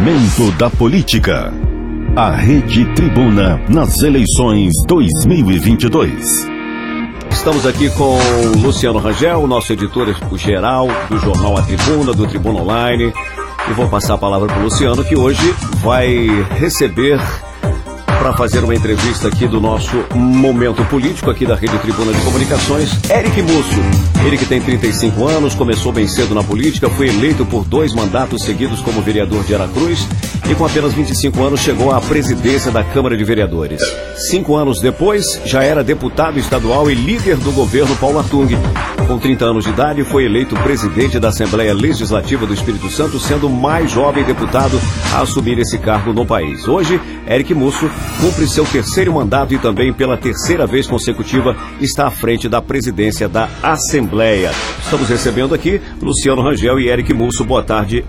Momento da Política. A Rede Tribuna nas eleições 2022. Estamos aqui com Luciano Rangel, nosso editor-geral do jornal A Tribuna, do Tribuna Online. E vou passar a palavra para o Luciano, que hoje vai receber para fazer uma entrevista aqui do nosso momento político aqui da Rede Tribuna de Comunicações, Eric Musso. Ele que tem 35 anos, começou bem cedo na política, foi eleito por dois mandatos seguidos como vereador de Aracruz e com apenas 25 anos chegou à presidência da Câmara de Vereadores. Cinco anos depois, já era deputado estadual e líder do governo Paulo Atung. Com 30 anos de idade, foi eleito presidente da Assembleia Legislativa do Espírito Santo, sendo o mais jovem deputado a assumir esse cargo no país. Hoje, Eric Musso cumpre seu terceiro mandato e também pela terceira vez consecutiva está à frente da presidência da Assembleia. Estamos recebendo aqui Luciano Rangel e Eric Musso. Boa tarde.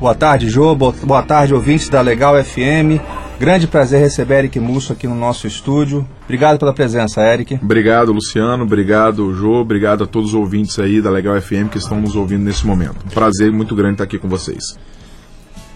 Boa tarde, Jô. Boa tarde, ouvintes da Legal FM. Grande prazer receber Eric Musso aqui no nosso estúdio. Obrigado pela presença, Eric. Obrigado, Luciano. Obrigado, Jô. Obrigado a todos os ouvintes aí da Legal FM que estão nos ouvindo nesse momento. Um prazer muito grande estar aqui com vocês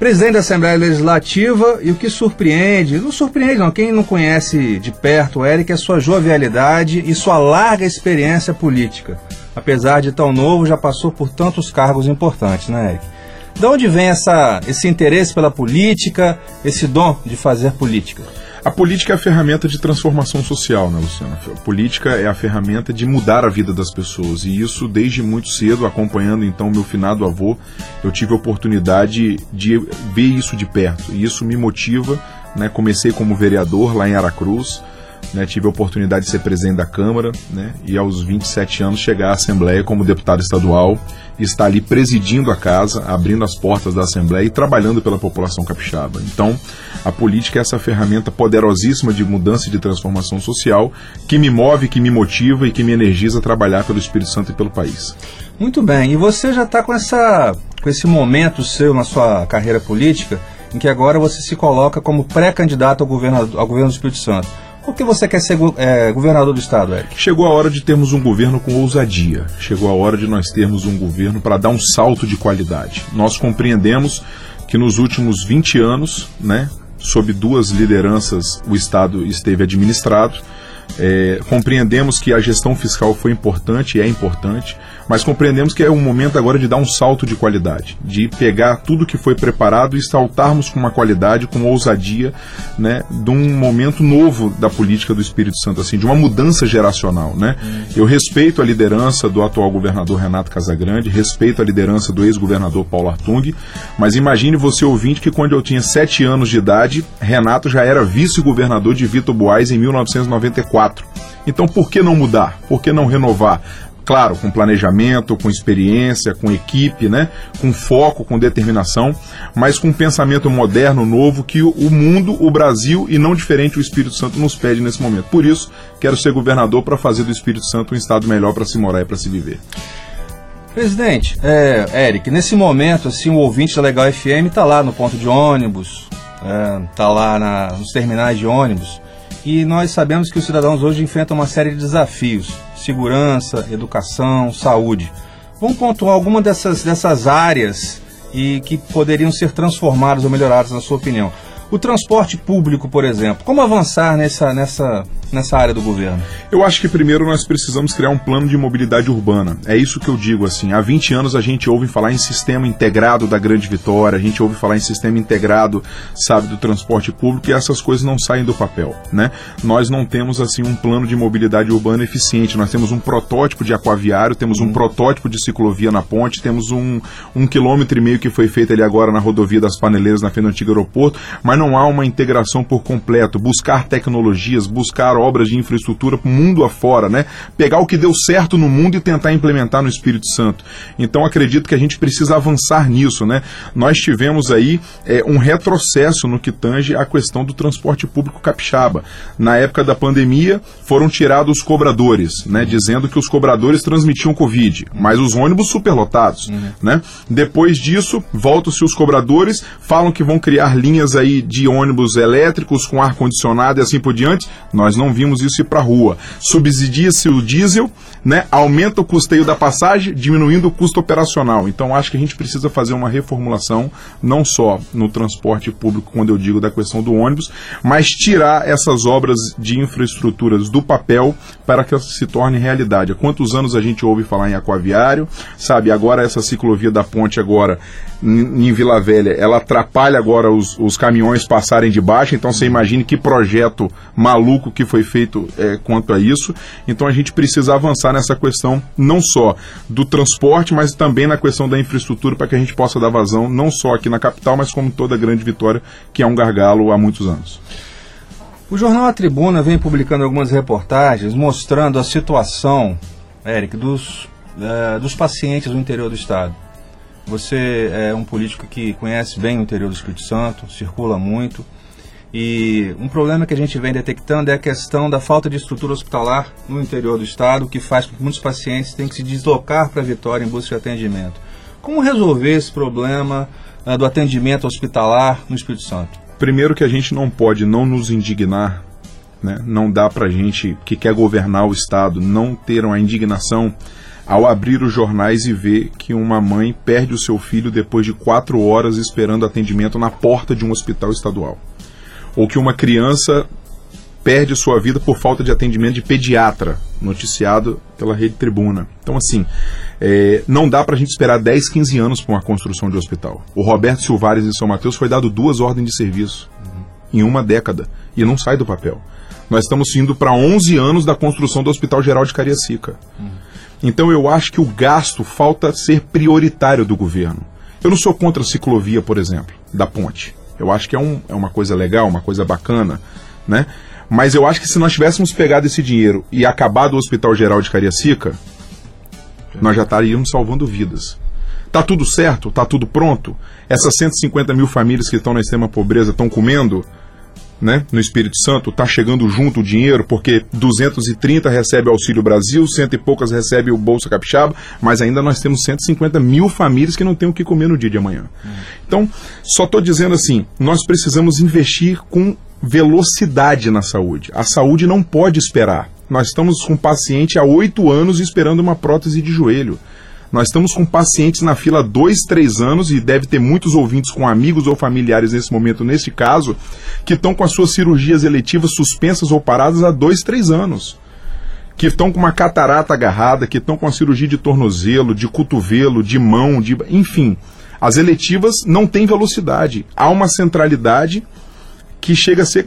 presidente da Assembleia Legislativa e o que surpreende, não surpreende não, quem não conhece de perto o Eric é sua jovialidade e sua larga experiência política. Apesar de tão novo, já passou por tantos cargos importantes, né, Eric? De onde vem essa, esse interesse pela política, esse dom de fazer política? A política é a ferramenta de transformação social, né, Luciano? A política é a ferramenta de mudar a vida das pessoas. E isso desde muito cedo, acompanhando então meu finado avô, eu tive a oportunidade de ver isso de perto. E isso me motiva. Né? Comecei como vereador lá em Aracruz. Né, tive a oportunidade de ser presidente da Câmara né, e aos 27 anos chegar à Assembleia como deputado estadual e estar ali presidindo a casa, abrindo as portas da Assembleia e trabalhando pela população capixaba. Então, a política é essa ferramenta poderosíssima de mudança e de transformação social que me move, que me motiva e que me energiza a trabalhar pelo Espírito Santo e pelo país. Muito bem, e você já está com, essa, com esse momento seu na sua carreira política em que agora você se coloca como pré-candidato ao governo, ao governo do Espírito Santo. Por que você quer ser é, governador do estado, Eric? Chegou a hora de termos um governo com ousadia. Chegou a hora de nós termos um governo para dar um salto de qualidade. Nós compreendemos que nos últimos 20 anos, né, sob duas lideranças, o Estado esteve administrado. É, compreendemos que a gestão fiscal foi importante e é importante, mas compreendemos que é um momento agora de dar um salto de qualidade, de pegar tudo que foi preparado e saltarmos com uma qualidade, com ousadia, né, de um momento novo da política do Espírito Santo, assim, de uma mudança geracional, né? Eu respeito a liderança do atual governador Renato Casagrande, respeito a liderança do ex-governador Paulo Artung, mas imagine você ouvinte que quando eu tinha sete anos de idade, Renato já era vice-governador de Vitor Boás em 1994. Então por que não mudar? Por que não renovar? Claro, com planejamento, com experiência, com equipe, né? com foco, com determinação, mas com um pensamento moderno, novo, que o mundo, o Brasil e não diferente o Espírito Santo nos pede nesse momento. Por isso, quero ser governador para fazer do Espírito Santo um estado melhor para se morar e para se viver. Presidente, é, Eric, nesse momento, assim, o ouvinte da Legal FM está lá no ponto de ônibus, está é, lá na, nos terminais de ônibus, e nós sabemos que os cidadãos hoje enfrentam uma série de desafios segurança, educação, saúde. Vamos pontuar alguma dessas, dessas áreas e que poderiam ser transformadas ou melhoradas, na sua opinião. O transporte público, por exemplo, como avançar nessa, nessa, nessa área do governo? Eu acho que primeiro nós precisamos criar um plano de mobilidade urbana. É isso que eu digo assim. Há 20 anos a gente ouve falar em sistema integrado da Grande Vitória, a gente ouve falar em sistema integrado, sabe, do transporte público e essas coisas não saem do papel, né? Nós não temos assim um plano de mobilidade urbana eficiente. Nós temos um protótipo de aquaviário, temos um hum. protótipo de ciclovia na ponte, temos um, um quilômetro e meio que foi feito ali agora na rodovia das Paneleiras, na frente do antigo aeroporto, mas não há uma integração por completo. Buscar tecnologias, buscar obras de infraestrutura mundo afora, né? Pegar o que deu certo no mundo e tentar implementar no Espírito Santo. Então acredito que a gente precisa avançar nisso, né? Nós tivemos aí é, um retrocesso no que tange a questão do transporte público capixaba. Na época da pandemia foram tirados os cobradores, né? Dizendo que os cobradores transmitiam Covid, mas os ônibus superlotados, uhum. né? Depois disso, voltam-se os cobradores, falam que vão criar linhas aí de ônibus elétricos com ar condicionado e assim por diante. Nós não não vimos isso ir para a rua. Subsidia-se o diesel, né, aumenta o custeio da passagem, diminuindo o custo operacional. Então acho que a gente precisa fazer uma reformulação, não só no transporte público, quando eu digo da questão do ônibus, mas tirar essas obras de infraestruturas do papel para que elas se tornem realidade. Há quantos anos a gente ouve falar em aquaviário, sabe? Agora essa ciclovia da ponte agora em Vila Velha, ela atrapalha agora os, os caminhões passarem de baixo, então você imagine que projeto maluco que foi feito é, quanto a isso. Então a gente precisa avançar nessa questão não só do transporte, mas também na questão da infraestrutura para que a gente possa dar vazão não só aqui na capital, mas como toda a grande vitória, que é um gargalo há muitos anos. O jornal A Tribuna vem publicando algumas reportagens mostrando a situação, Eric, dos, uh, dos pacientes no interior do estado. Você é um político que conhece bem o interior do Espírito Santo, circula muito. E um problema que a gente vem detectando é a questão da falta de estrutura hospitalar no interior do estado, que faz com que muitos pacientes tenham que se deslocar para Vitória em busca de atendimento. Como resolver esse problema uh, do atendimento hospitalar no Espírito Santo? Primeiro que a gente não pode não nos indignar, né? não dá para a gente que quer governar o Estado não ter uma indignação ao abrir os jornais e ver que uma mãe perde o seu filho depois de quatro horas esperando atendimento na porta de um hospital estadual. Ou que uma criança perde sua vida por falta de atendimento de pediatra, noticiado pela Rede Tribuna. Então, assim, é, não dá para a gente esperar 10, 15 anos para uma construção de hospital. O Roberto Silvares em São Mateus foi dado duas ordens de serviço uhum. em uma década e não sai do papel. Nós estamos indo para 11 anos da construção do Hospital Geral de Cariacica. Uhum. Então, eu acho que o gasto falta ser prioritário do governo. Eu não sou contra a ciclovia, por exemplo, da ponte. Eu acho que é, um, é uma coisa legal, uma coisa bacana, né? Mas eu acho que se nós tivéssemos pegado esse dinheiro e acabado o Hospital Geral de Cariacica, nós já estaríamos salvando vidas. Tá tudo certo? Tá tudo pronto? Essas 150 mil famílias que estão na extrema pobreza estão comendo? Né, no Espírito Santo, está chegando junto o dinheiro, porque 230 recebe Auxílio Brasil, cento e poucas recebe o Bolsa Capixaba, mas ainda nós temos 150 mil famílias que não têm o que comer no dia de amanhã. Então, só estou dizendo assim, nós precisamos investir com velocidade na saúde. A saúde não pode esperar. Nós estamos com um paciente há oito anos esperando uma prótese de joelho. Nós estamos com pacientes na fila há dois, três anos, e deve ter muitos ouvintes com amigos ou familiares nesse momento, nesse caso, que estão com as suas cirurgias eletivas suspensas ou paradas há dois, três anos. Que estão com uma catarata agarrada, que estão com a cirurgia de tornozelo, de cotovelo, de mão, de. enfim. As eletivas não têm velocidade. Há uma centralidade que chega a ser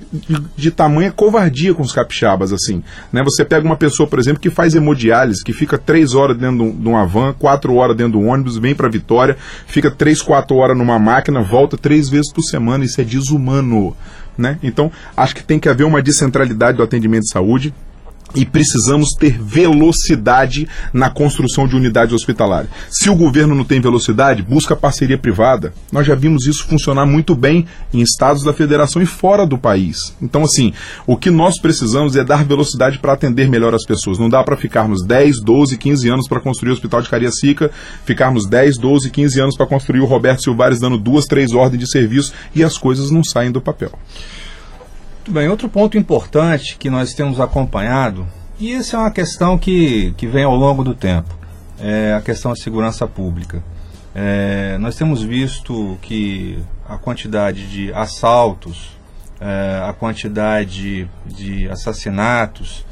de, tamanha covardia com os capixabas, assim. Né? Você pega uma pessoa, por exemplo, que faz hemodiálise, que fica três horas dentro de uma van, quatro horas dentro do ônibus, vem para Vitória, fica três, quatro horas numa máquina, volta três vezes por semana, isso é desumano. Né? Então, acho que tem que haver uma descentralidade do atendimento de saúde, e precisamos ter velocidade na construção de unidades hospitalares. Se o governo não tem velocidade, busca parceria privada. Nós já vimos isso funcionar muito bem em estados da federação e fora do país. Então, assim, o que nós precisamos é dar velocidade para atender melhor as pessoas. Não dá para ficarmos 10, 12, 15 anos para construir o Hospital de Cariacica, ficarmos 10, 12, 15 anos para construir o Roberto Silvares dando duas, três ordens de serviço e as coisas não saem do papel. Muito bem, outro ponto importante que nós temos acompanhado, e essa é uma questão que, que vem ao longo do tempo, é a questão da segurança pública. É, nós temos visto que a quantidade de assaltos, é, a quantidade de assassinatos,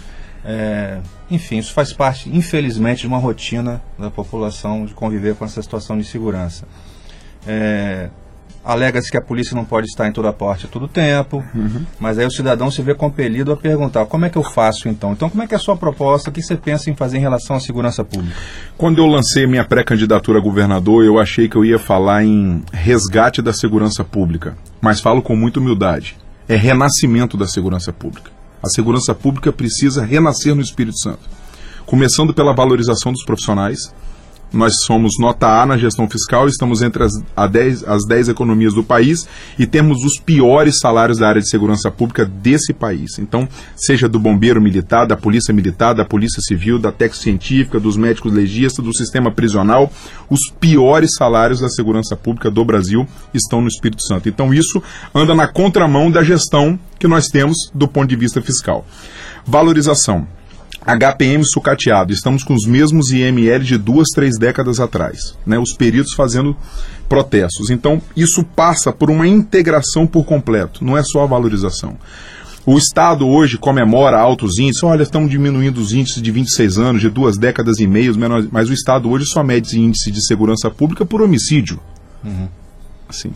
é, enfim, isso faz parte, infelizmente, de uma rotina da população de conviver com essa situação de segurança. É, Alega-se que a polícia não pode estar em toda parte a todo tempo, uhum. mas aí o cidadão se vê compelido a perguntar: como é que eu faço então? Então, como é que é a sua proposta? O que você pensa em fazer em relação à segurança pública? Quando eu lancei minha pré-candidatura a governador, eu achei que eu ia falar em resgate da segurança pública, mas falo com muita humildade: é renascimento da segurança pública. A segurança pública precisa renascer no Espírito Santo, começando pela valorização dos profissionais nós somos nota A na gestão fiscal, estamos entre as, a 10, as 10 economias do país e temos os piores salários da área de segurança pública desse país. Então, seja do bombeiro militar, da polícia militar, da polícia civil, da tec científica, dos médicos legistas, do sistema prisional, os piores salários da segurança pública do Brasil estão no Espírito Santo. Então, isso anda na contramão da gestão que nós temos do ponto de vista fiscal. Valorização. HPM sucateado, estamos com os mesmos IML de duas, três décadas atrás, né? os peritos fazendo protestos. Então, isso passa por uma integração por completo, não é só a valorização. O Estado hoje comemora altos índices, olha, estão diminuindo os índices de 26 anos, de duas décadas e meio, mas o Estado hoje só mede índice de segurança pública por homicídio. Uhum. Assim.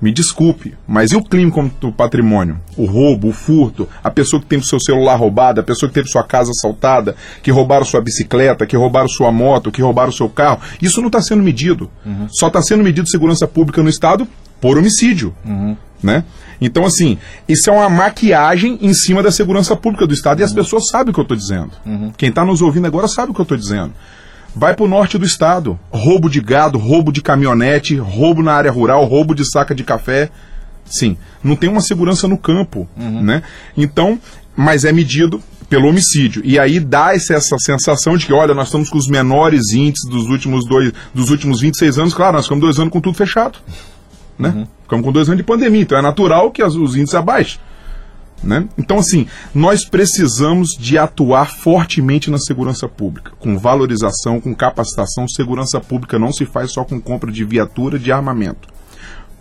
Me desculpe, mas e o crime contra o patrimônio? O roubo, o furto, a pessoa que teve seu celular roubado, a pessoa que teve sua casa assaltada, que roubaram sua bicicleta, que roubaram sua moto, que roubaram seu carro. Isso não está sendo medido. Uhum. Só está sendo medido segurança pública no Estado por homicídio. Uhum. Né? Então, assim, isso é uma maquiagem em cima da segurança pública do Estado e as uhum. pessoas sabem o que eu estou dizendo. Uhum. Quem está nos ouvindo agora sabe o que eu estou dizendo. Vai para o norte do estado. Roubo de gado, roubo de caminhonete, roubo na área rural, roubo de saca de café. Sim, não tem uma segurança no campo, uhum. né? Então, mas é medido pelo homicídio. E aí dá essa, sensação de que, olha, nós estamos com os menores índices dos últimos dois, dos últimos 26 anos. Claro, nós ficamos dois anos com tudo fechado. Né? Uhum. Ficamos com dois anos de pandemia, então é natural que as, os índices abaixem. Né? Então, assim, nós precisamos de atuar fortemente na segurança pública, com valorização, com capacitação. Segurança pública não se faz só com compra de viatura, de armamento.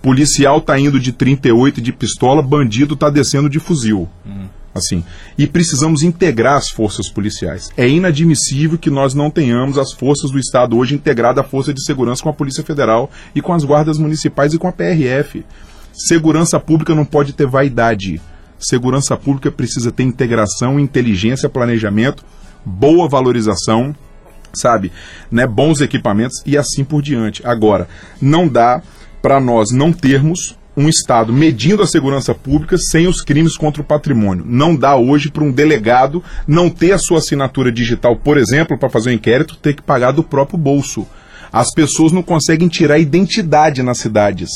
Policial está indo de 38 de pistola, bandido está descendo de fuzil. Uhum. Assim, e precisamos integrar as forças policiais. É inadmissível que nós não tenhamos as forças do Estado hoje integradas à Força de Segurança com a Polícia Federal e com as guardas municipais e com a PRF. Segurança pública não pode ter vaidade Segurança pública precisa ter integração, inteligência, planejamento, boa valorização, sabe? Né? Bons equipamentos e assim por diante. Agora, não dá para nós não termos um Estado medindo a segurança pública sem os crimes contra o patrimônio. Não dá hoje para um delegado não ter a sua assinatura digital, por exemplo, para fazer um inquérito, ter que pagar do próprio bolso. As pessoas não conseguem tirar identidade nas cidades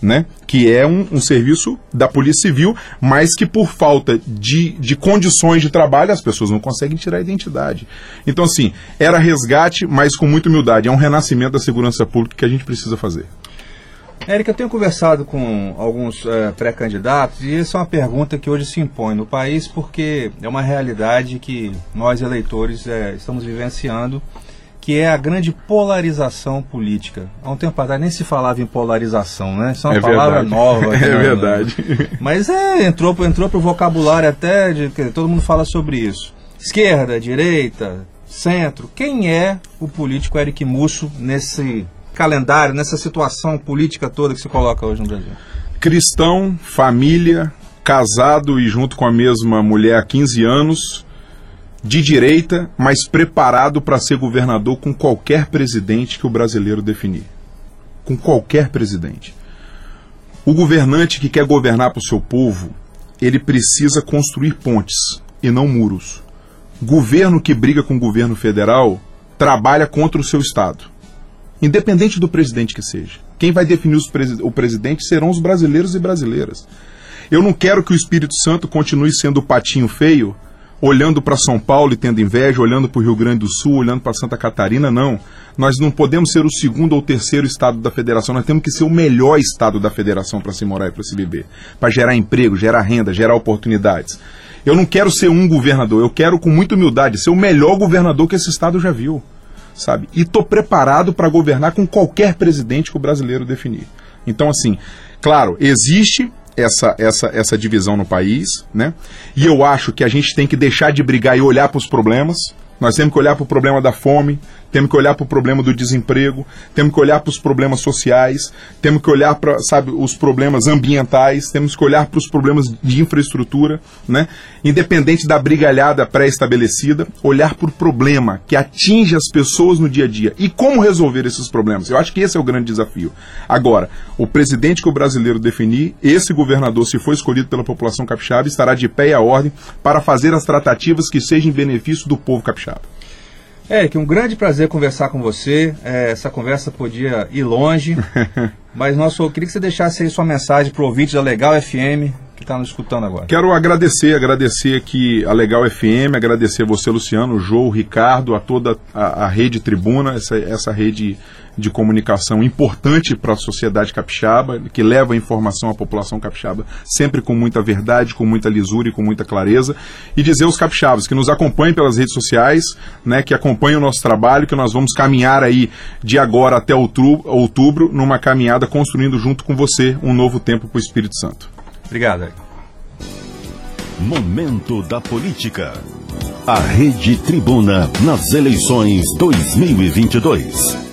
né? que é um, um, serviço da Polícia Civil, mas que por falta de, de condições de trabalho as pessoas não conseguem tirar a identidade. Então, assim, era resgate, mas com muita humildade. É um renascimento da segurança pública que a gente precisa fazer. Érica, eu tenho conversado com alguns é, pré-candidatos e essa é uma pergunta que hoje se impõe no país porque é uma realidade que nós, eleitores, é, estamos vivenciando que é a grande polarização política. Há um tempo atrás nem se falava em polarização, né? Isso é uma é palavra verdade. nova. é né? verdade. Mas é, entrou, entrou para o vocabulário até, de, que todo mundo fala sobre isso. Esquerda, direita, centro. Quem é o político Eric Musso nesse calendário, nessa situação política toda que se coloca hoje no Brasil? Cristão, família, casado e junto com a mesma mulher há 15 anos, de direita, mas preparado para ser governador com qualquer presidente que o brasileiro definir. Com qualquer presidente. O governante que quer governar para o seu povo, ele precisa construir pontes e não muros. Governo que briga com o governo federal trabalha contra o seu Estado. Independente do presidente que seja. Quem vai definir presi o presidente serão os brasileiros e brasileiras. Eu não quero que o Espírito Santo continue sendo o patinho feio olhando para São Paulo e tendo inveja, olhando para o Rio Grande do Sul, olhando para Santa Catarina, não. Nós não podemos ser o segundo ou terceiro estado da federação, nós temos que ser o melhor estado da federação para se morar e para se viver, para gerar emprego, gerar renda, gerar oportunidades. Eu não quero ser um governador, eu quero com muita humildade ser o melhor governador que esse estado já viu, sabe? E estou preparado para governar com qualquer presidente que o brasileiro definir. Então, assim, claro, existe essa, essa, essa divisão no país, né? E eu acho que a gente tem que deixar de brigar e olhar para os problemas. Nós temos que olhar para o problema da fome, temos que olhar para o problema do desemprego, temos que olhar para os problemas sociais, temos que olhar para, sabe, os problemas ambientais, temos que olhar para os problemas de infraestrutura, né? Independente da brigalhada pré-estabelecida, olhar para o problema que atinge as pessoas no dia a dia e como resolver esses problemas. Eu acho que esse é o grande desafio. Agora, o presidente que o brasileiro definir, esse governador, se for escolhido pela população capixaba, estará de pé e à ordem para fazer as tratativas que sejam em benefício do povo capixaba. Eric, um grande prazer conversar com você. É, essa conversa podia ir longe, mas nosso, eu queria que você deixasse aí sua mensagem para o ouvinte da Legal FM que está nos escutando agora. Quero agradecer, agradecer aqui a Legal FM, agradecer você, Luciano, o João, o Ricardo, a toda a, a rede Tribuna, essa, essa rede de comunicação importante para a sociedade capixaba, que leva a informação à população capixaba sempre com muita verdade, com muita lisura e com muita clareza. E dizer aos capixabas que nos acompanhem pelas redes sociais, né, que acompanhem o nosso trabalho, que nós vamos caminhar aí de agora até outubro, outubro numa caminhada construindo junto com você um novo tempo para o Espírito Santo. Obrigado. Momento da Política. A Rede Tribuna nas eleições 2022.